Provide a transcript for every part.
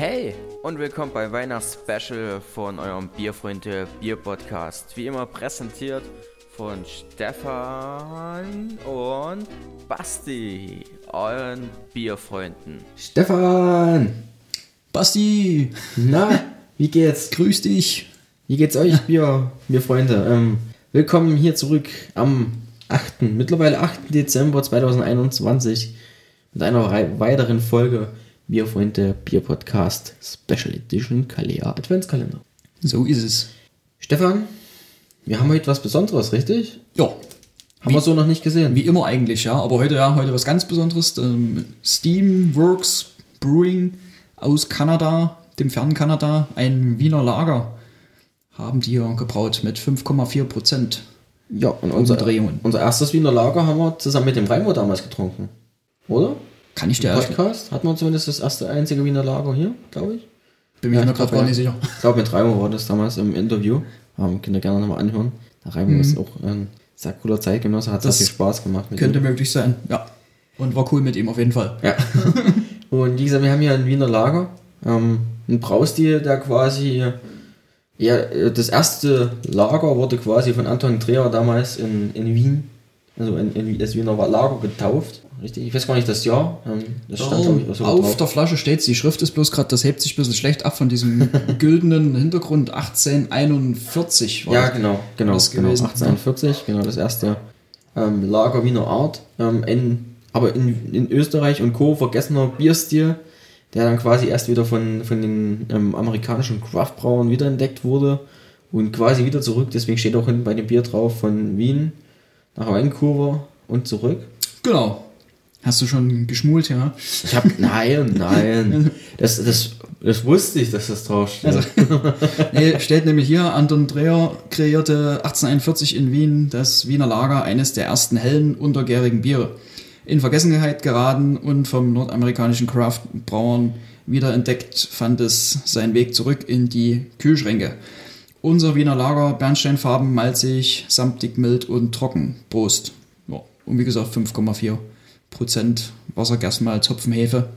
Hey und willkommen bei Weihnachtsspecial von eurem Bierfreunde Bier Podcast. Wie immer präsentiert von Stefan und Basti, euren Bierfreunden. Stefan! Basti, Na, wie geht's? grüß dich. Wie geht's euch, Bier, Bierfreunde? Ähm, willkommen hier zurück am 8., mittlerweile 8. Dezember 2021 mit einer weiteren Folge Bierfreunde Bier Podcast Special Edition Kalea Adventskalender. So ist es. Stefan, wir haben heute was Besonderes, richtig? Ja, Haben wir so noch nicht gesehen. wie immer eigentlich, ja. Aber heute ja, heute was ganz Besonderes. Ähm, Steamworks Brewing aus Kanada, dem fernen Kanada, ein Wiener Lager haben die hier gebraut mit 5,4 Prozent. Ja, und unser, unser erstes Wiener Lager haben wir zusammen mit dem Raimo damals getrunken. Oder? Kann ich dir Podcast hatten wir zumindest das erste einzige Wiener Lager hier, glaube ich. bin mir Ja, gerade gar nicht sicher. Ich glaube, mit Raimo war das damals im Interview. Ähm, könnt ihr gerne nochmal anhören. Der Raimo ist auch ein sehr cooler Zeitgenosse, hat Das sehr viel Spaß gemacht mit Könnte ihm. möglich sein, ja. Und war cool mit ihm auf jeden Fall. Ja. Und wie gesagt, wir haben hier ein Wiener Lager. Ähm, ein Braustil, der quasi. Ja, das erste Lager wurde quasi von Anton Dreher damals in, in Wien, also in, in das Wiener Lager getauft. Richtig, ich weiß gar nicht das Jahr. Ähm, das stand, ich, auch so auf drauf. der Flasche steht die Schrift ist bloß gerade, das hebt sich ein bisschen schlecht ab von diesem güldenen Hintergrund 1841. war Ja, das. genau, genau, das genau. gewesen. 1841, genau, das erste ähm, Lager Wiener Art. Ähm, in, aber in, in Österreich und Co. vergessener Bierstil, der dann quasi erst wieder von, von den ähm, amerikanischen Craftbrauern wiederentdeckt wurde und quasi wieder zurück. Deswegen steht auch hinten bei dem Bier drauf von Wien nach Vancouver und zurück. Genau. Hast du schon geschmult, ja? Ich hab, nein, nein, das, das, das wusste ich, dass das draufsteht. Also, nee, steht nämlich hier, Anton Dreher kreierte 1841 in Wien das Wiener Lager, eines der ersten hellen, untergärigen Biere. In Vergessenheit geraten und vom nordamerikanischen Craft-Brauern wiederentdeckt, fand es seinen Weg zurück in die Kühlschränke. Unser Wiener Lager, Bernsteinfarben, malzig, samtig, mild und trocken. Prost. Ja, und wie gesagt, 5,4 Prozent Wasser, Gerstenmalz, Hopfenhefe.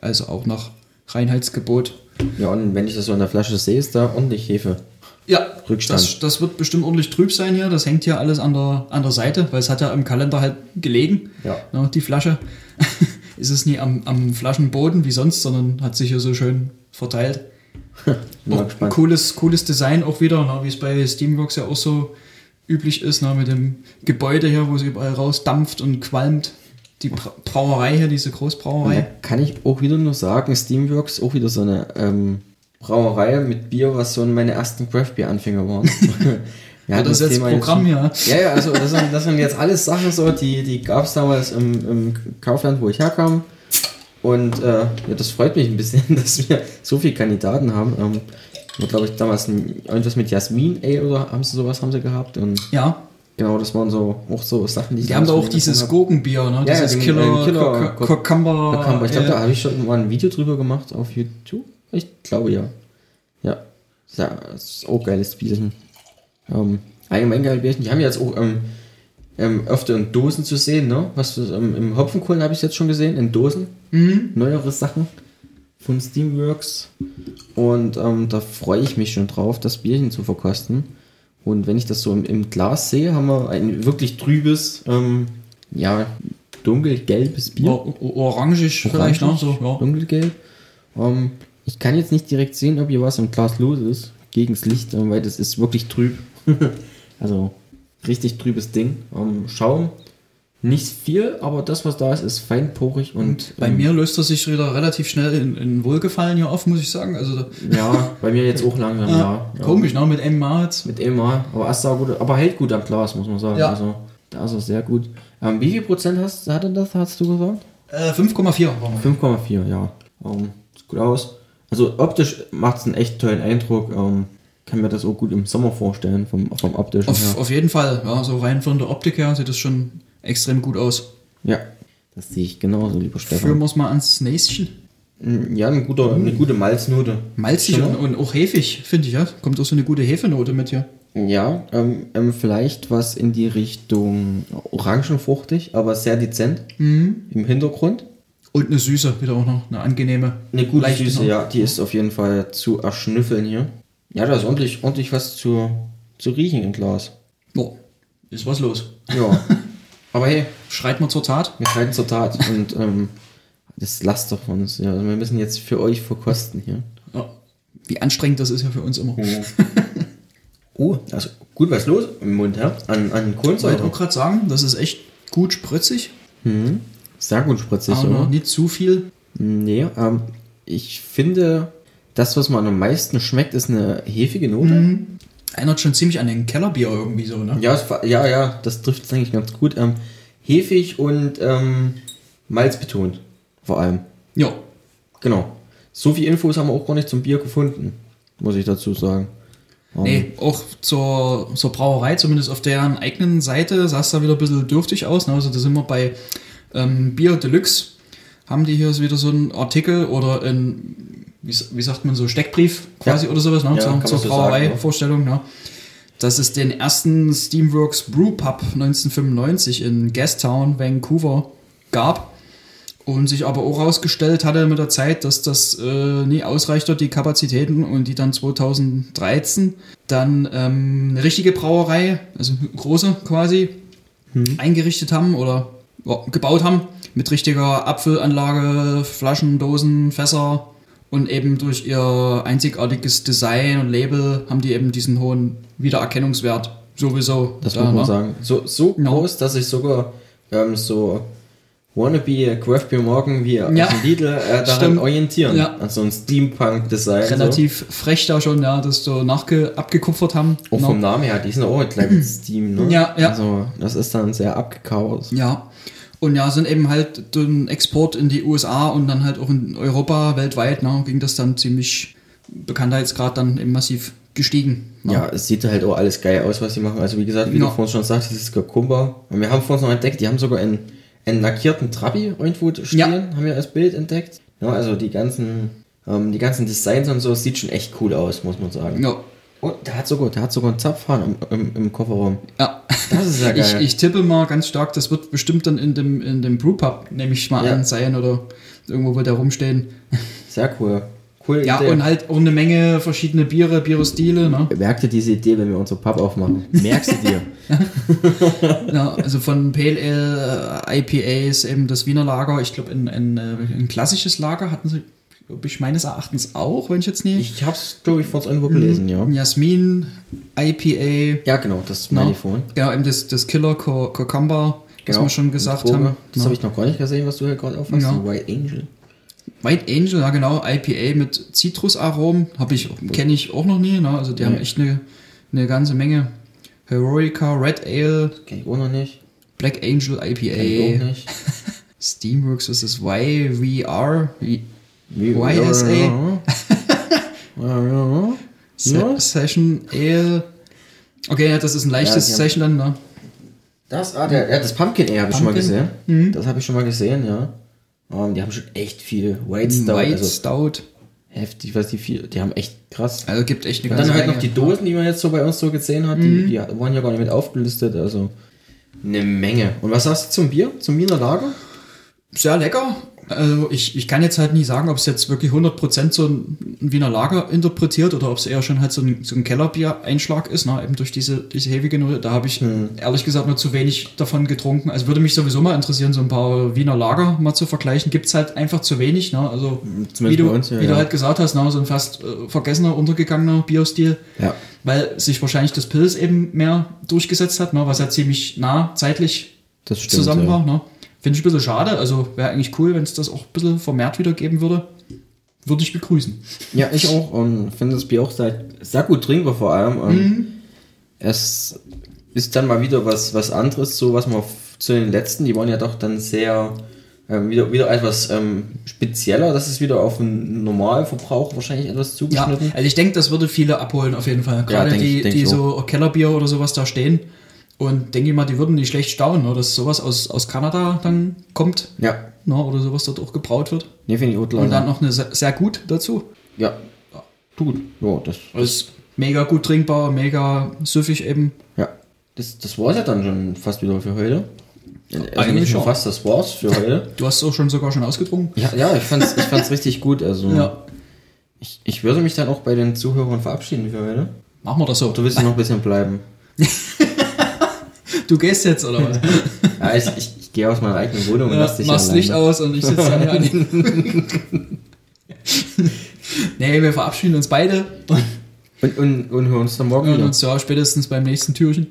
Also auch nach Reinheitsgebot. Ja, und wenn ich das so in der Flasche sehe, ist da ordentlich Hefe. Ja, Rückstand. Das, das wird bestimmt ordentlich trüb sein hier. Das hängt hier alles an der, an der Seite, weil es hat ja im Kalender halt gelegen, Ja. die Flasche. ist es nie am, am Flaschenboden wie sonst, sondern hat sich hier so schön verteilt. Cooles, cooles Design auch wieder, ne, wie es bei Steamworks ja auch so üblich ist, ne, mit dem Gebäude hier, wo es überall rausdampft und qualmt. Die Bra Brauerei hier, diese Und da Großbrauerei. kann ich auch wieder nur sagen, Steamworks auch wieder so eine ähm, Brauerei mit Bier, was so meine ersten Craft-Bier-Anfänger waren. Wir Ja, hatten das ist jetzt Programm hier. Ja, ja, also das sind, das sind jetzt alles Sachen so, die, die gab es damals im, im Kaufland, wo ich herkam. Und äh, ja, das freut mich ein bisschen, dass wir so viele Kandidaten haben. Ähm, glaube ich, damals ein, irgendwas mit Jasmin, ey, oder haben sie sowas haben sie gehabt. Und Ja, genau, das waren so auch so Sachen, die die haben da auch dieses Gurkenbier, ne? Ja, dieses den, Killer, Killer- Cucumber. Kam, ich glaube, da habe ich schon mal ein Video drüber gemacht auf YouTube. Ich glaube ja. Ja. Ja, das ist auch geiles Bierchen. Ähm, allgemein geile Bierchen. Die haben jetzt auch ähm, ähm, öfter in Dosen zu sehen, ne? Was ähm, im Hopfenkohlen habe ich jetzt schon gesehen, in Dosen. Mhm. Neuere Sachen von Steamworks. Und ähm, da freue ich mich schon drauf, das Bierchen zu verkosten. Und wenn ich das so im, im Glas sehe, haben wir ein wirklich trübes, ähm, ja, dunkelgelbes Bier. O- o- Orangisch vielleicht, ne? So, ja. Dunkelgelb. Ähm, ich kann jetzt nicht direkt sehen, ob hier was im Glas los ist, gegen das Licht, ähm, weil das ist wirklich trüb. also richtig trübes Ding. Ähm, Schaum, nicht viel, aber das, was da ist, ist feinporig und Bei ähm, mir löst er sich wieder relativ schnell in, in Wohlgefallen hier auf, muss ich sagen. Also, ja, bei mir jetzt auch langsam, ja. ja. komisch, ne? Mit Mal jetzt. Mit Mal, aber sah gut, aber hält gut am Glas, muss man sagen. Ja. Also, da ist er sehr gut. Ähm, wie viel Prozent hast, hat er das, hast du gesagt? Äh, 5,4 war noch. 5,4, ja. Ähm, sieht gut aus. Also optisch macht es einen echt tollen Eindruck. Ähm, kann mir das auch gut im Sommer vorstellen, vom, vom optischen Auf, her. auf jeden Fall, ja, so rein von der Optik her sieht das schon extrem gut aus. Ja, das sehe ich genauso, lieber Führen Stefan. wir es mal ans Näschen. Mm, Ja, eine gute, eine gute Malznote. Malzig und, und auch hefig, finde ich, ja. Kommt auch so eine gute Hefenote mit hier. Ja, ähm, ähm, vielleicht was in die Richtung orangenfruchtig, aber sehr dezent Mhm. im Hintergrund. Und eine Süße, wieder auch noch eine angenehme. Eine gute leichte Süße, noch. ja. Die ist auf jeden Fall zu erschnüffeln hier. Ja, da ist ordentlich, ordentlich was zu, zu riechen im Glas. Oh, ist was los. Ja. Aber hey, Schreit mal zur Tat. wir schreiten zur Tat. Und ähm, das lasst doch von uns. Ja. Also wir müssen jetzt für euch verkosten hier. Ja. Wie anstrengend das ist ja für uns immer. Oh, also gut was los im Mund, ja? An, an Ich wollte Kohlensäure. auch gerade sagen, das ist echt gut spritzig, Sehr gut spritzig, aber oder? nicht zu viel. Nee, ähm, ich finde, das, was man am meisten schmeckt, ist eine hefige Note. Erinnert schon ziemlich an den Kellerbier irgendwie so, ne? Ja, es, ja, ja, das trifft es eigentlich ganz gut. Ähm, hefig und ähm, malzbetont, vor allem. Ja. Genau. So viel Infos haben wir auch gar nicht zum Bier gefunden, muss ich dazu sagen. Ähm, Nee, auch zur, zur Brauerei, zumindest auf deren eigenen Seite, sah es da wieder ein bisschen dürftig aus. Ne? Also da sind wir bei ähm, Bier Deluxe. Haben die hier wieder so einen Artikel oder ein, wie, wie sagt man so, Steckbrief quasi Ja. oder sowas, ne? Ja, zur, zur so Brauerei-Vorstellung. Ne? Dass es den ersten Steamworks Brew Pub 1995 in Gastown, Vancouver gab. Und sich aber auch herausgestellt hatte mit der Zeit, dass das äh, nie ausreichte, die Kapazitäten, und die dann 2013 dann ähm, eine richtige Brauerei, also große quasi, eingerichtet haben oder ja, gebaut haben, mit richtiger Apfelanlage, Flaschen, Dosen, Fässer und eben durch ihr einzigartiges Design und Label haben die eben diesen hohen Wiedererkennungswert sowieso. Das da, muss man ne? sagen. So, so Ja. groß, dass sich sogar ähm, so wannabe Craft Beer Morgan wie aus Ja. dem Lidl äh, daran Stimmt. orientieren. Ja. An so ein Steampunk-Design. Relativ frech da schon, ja, das so nachge abgekupfert haben. So. Auch Genau. vom Namen her, die sind auch mit kleinen Steam, ne? Ja, ja. Also, das ist dann sehr abgekauert. Ja. Und ja, sind eben halt den Export in die USA und dann halt auch in Europa weltweit, ne, ging das dann ziemlich Bekanntheitsgrad dann eben massiv gestiegen. Ne? Ja, es sieht halt auch alles geil aus, was sie machen. Also wie gesagt, wie Ja. du vorhin schon sagst, dieses Kakumba. Und wir haben vorhin noch entdeckt, die haben sogar einen, einen lackierten Trabi irgendwo stehen, Ja. haben wir als Bild entdeckt. Ja, also die ganzen, ähm, die ganzen Designs und so, es sieht schon echt cool aus, muss man sagen. Ja. Und der hat sogar, der hat sogar einen Zapfhahn im, im, im Kofferraum. ja. Das ist ja Ich, geil. ich tippe mal ganz stark, das wird bestimmt dann in dem, in dem Brewpub, nehme ich mal Ja. an, sein oder irgendwo wird der rumstehen. Sehr cool. Cool Ja, Idee. und halt auch eine Menge verschiedene Biere, Bierostile, ne? Merkt ihr diese Idee, wenn wir unsere Pub aufmachen? Merkst du dir? Ja, also von Pale Ale, äh, IPAs, eben das Wiener Lager. Ich glaube, ein, ein, äh, ein klassisches Lager hatten sie, glaube ich, meines Erachtens auch, wenn ich jetzt nie. Ich hab's, glaube ich, vorhin irgendwo gelesen, ja. Jasmin, IPA. Ja, genau, das meine ich vorhin. Genau, eben das, das Killer Cucumber, was Genau. wir schon gesagt haben. Das habe ich noch gar nicht gesehen, was du hier gerade aufhast. Ja. White Angel. White Angel, ja genau, IPA mit Zitrusaromen, habe ich, kenne ich auch noch nie. Ne? Also die haben Nee. echt eine, eine ganze Menge. Heroica, Red Ale, Kenn ich auch noch nicht. Black Angel Kenn ich IPA, auch nicht. Steamworks, was ist das? YVR? YSA. Se. Session Ale. Okay, das ist ein leichtes Ja, Session dann, ne? Das, ah, der, ja, das Pumpkin Ale habe ich schon mal gesehen. Mhm. Das habe ich schon mal gesehen, ja. Ähm, die haben schon echt viel White Stout, White also Stout. heftig, was die viel, die haben echt krass. Also gibt echt eine Und dann halt noch die Dosen, die man jetzt so bei uns so gesehen hat, Mhm. die, die waren ja gar nicht mit aufgelistet, also eine Menge. Und was sagst du zum Bier, zum Wiener Lager? Sehr lecker. Also ich, ich kann jetzt halt nie sagen, ob es jetzt wirklich 100% so ein, Wiener Lager interpretiert oder ob es eher schon halt so ein, so ein Kellerbier-Einschlag ist, ne? eben durch diese, diese hefige Note. Da habe ich Hm. ehrlich gesagt nur zu wenig davon getrunken. Also würde mich sowieso mal interessieren, so ein paar Wiener Lager mal zu vergleichen. Gibt es halt einfach zu wenig. Ne? Also Zumindest wie, du, bei uns, ja, wie ja. du halt gesagt hast, ne? so ein fast äh, vergessener, untergegangener Bierstil. Ja. Weil sich wahrscheinlich das Pilz eben mehr durchgesetzt hat, ne? was ja ziemlich nah zeitlich Das stimmt. zusammen war. Ne? Finde ich ein bisschen schade. Also wäre eigentlich cool, wenn es das auch ein bisschen vermehrt wieder geben würde. Würde ich begrüßen. Ja, ich auch und finde das Bier auch sehr, sehr gut trinkbar vor allem. Und Mhm. Es ist dann mal wieder was, was anderes, so was man zu den letzten, die waren ja doch dann sehr ähm, wieder, wieder etwas ähm, spezieller. Das ist wieder auf den Normalverbrauch wahrscheinlich etwas Ja, zugeschnitten. also ich denke, das würde viele abholen auf jeden Fall. Gerade denk ich- die, denk die so Kellerbier oder sowas da stehen. Und denke ich mal, die würden nicht schlecht staunen, ne? dass sowas aus, aus Kanada dann kommt Ja, ne? oder sowas dort auch gebraut wird. nee, finde ich auch Und dann noch eine sehr, sehr gut dazu. Ja, gut. Ja, das, Also ist mega gut trinkbar, mega süffig eben. ja. Das, das war ja dann schon fast wieder für heute. Also Eigentlich schon. fast das war's für heute. Du hast es auch schon sogar schon ausgetrunken? Ja, ja ich fand's, ich fand's richtig gut. Also Ja. ich, ich würde mich dann auch bei den Zuhörern verabschieden für heute. Machen wir das so. Du willst ja noch ein bisschen bleiben. Du gehst jetzt, oder was? Ja, ich, ich, ich gehe aus meiner eigenen Wohnung und Ja, lass dich machst alleine. Licht aus und ich sitze dann hier an Nee, wir verabschieden uns beide und Und, und, und hören uns dann morgen hören wieder. uns ja spätestens beim nächsten Türchen.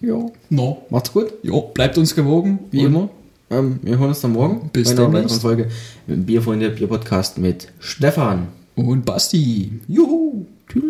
Jo. No. Macht's gut. Jo, bleibt uns gewogen. Wie immer. Ähm, wir hören uns dann morgen Bis bei einer weiteren Folge Bierfreunde Bier Podcast mit Stefan. Und Basti. Juhu. Tschüss.